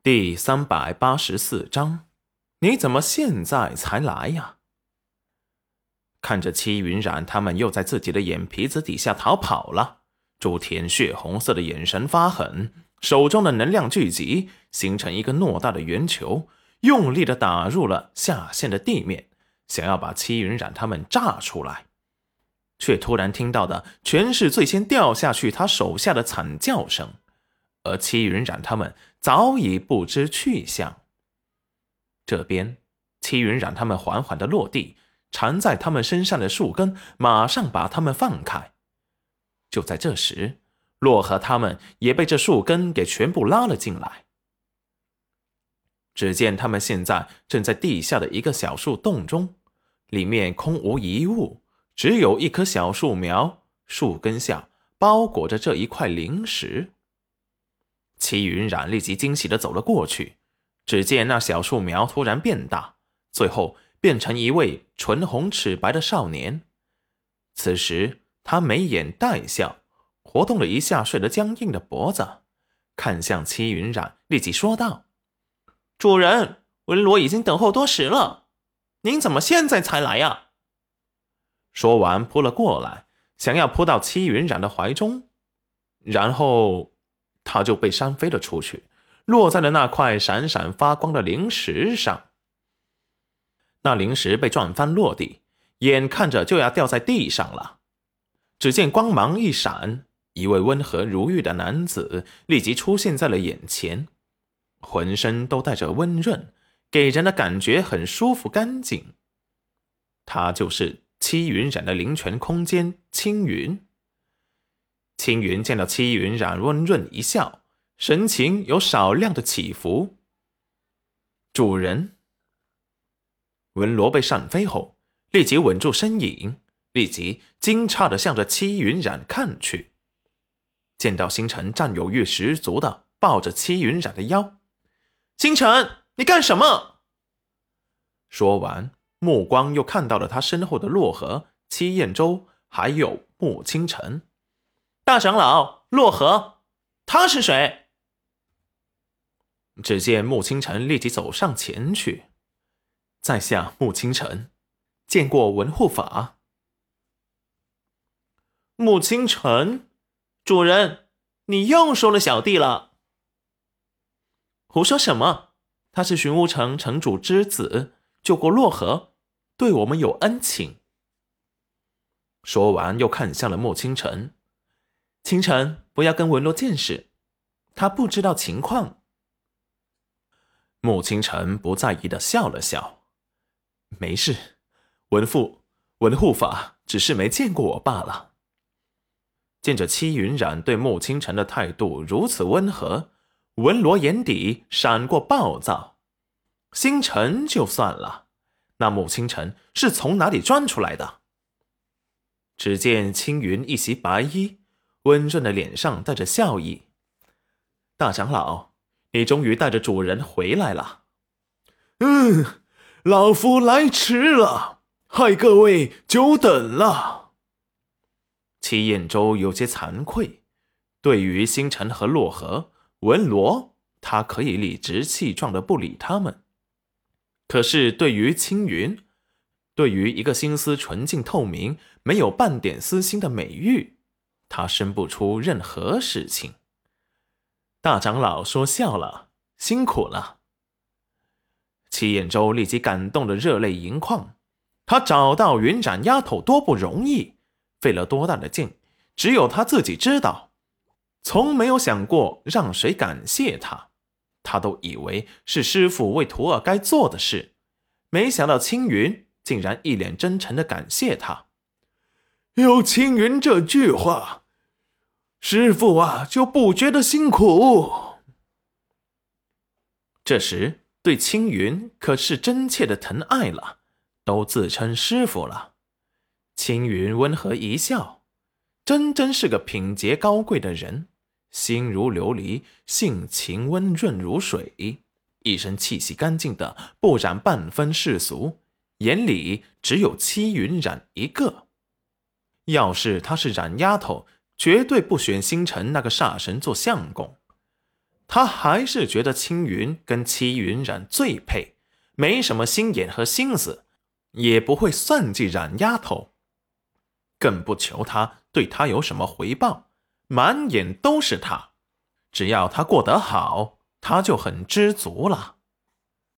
第三百八十四章，你怎么现在才来呀？看着戚云染他们又在自己的眼皮子底下逃跑了，朱田血红色的眼神发狠，手中的能量聚集，形成一个偌大的圆球，用力的打入了下陷的地面，想要把戚云染他们炸出来，却突然听到的全是最先掉下去他手下的惨叫声。而戚云染他们早已不知去向。这边，齐云让他们缓缓的落地，缠在他们身上的树根马上把他们放开。就在这时，洛河他们也被这树根给全部拉了进来。只见他们现在正在地下的一个小树洞中，里面空无一物，只有一棵小树苗，树根下包裹着这一块灵石。齐云染立即惊喜的走了过去，只见那小树苗突然变大，最后变成一位唇红齿白的少年。此时他眉眼带笑，活动了一下睡得僵硬的脖子，看向齐云染，立即说道：“主人，文罗已经等候多时了，您怎么现在才来呀？”说完扑了过来，想要扑到戚云染的怀中，然后。他就被扇飞了出去，落在了那块闪闪发光的灵石上。那灵石被撞翻落地，眼看着就要掉在地上了。只见光芒一闪，一位温和如玉的男子立即出现在了眼前，浑身都带着温润，给人的感觉很舒服干净。他就是七云染的灵泉空间青云。青云见到戚云染，温润一笑，神情有少量的起伏。主人，文罗被扇飞后，立即稳住身影，立即惊诧的向着戚云染看去。见到星辰占有欲十足的抱着戚云染的腰，星辰，你干什么？说完，目光又看到了他身后的洛河、戚燕州，还有穆清晨。大长老洛河，他是谁？只见穆清晨立即走上前去，在下穆清晨，见过文护法。穆清晨，主人，你又收了小弟了？胡说什么？他是寻乌城城主之子，救过洛河，对我们有恩情。说完，又看向了穆清晨。清晨，不要跟文罗见识，他不知道情况。穆清晨不在意的笑了笑，没事，文父、文护法只是没见过我罢了。见着戚云染对穆清晨的态度如此温和，文罗眼底闪过暴躁。星辰就算了，那穆清晨是从哪里钻出来的？只见青云一袭白衣。温润的脸上带着笑意，大长老，你终于带着主人回来了。嗯，老夫来迟了，害各位久等了。齐彦舟有些惭愧，对于星辰和洛河、文罗，他可以理直气壮的不理他们，可是对于青云，对于一个心思纯净透明、没有半点私心的美玉。他生不出任何事情。大长老说笑了，辛苦了。齐彦舟立即感动的热泪盈眶。他找到云展丫头多不容易，费了多大的劲，只有他自己知道。从没有想过让谁感谢他，他都以为是师傅为徒儿该做的事，没想到青云竟然一脸真诚的感谢他。有青云这句话，师傅啊就不觉得辛苦。这时对青云可是真切的疼爱了，都自称师傅了。青云温和一笑，真真是个品节高贵的人，心如琉璃，性情温润如水，一身气息干净的不染半分世俗，眼里只有七云染一个。要是她是冉丫头，绝对不选星辰那个煞神做相公。他还是觉得青云跟戚云染最配，没什么心眼和心思，也不会算计冉丫头，更不求他对他有什么回报，满眼都是他，只要他过得好，他就很知足了。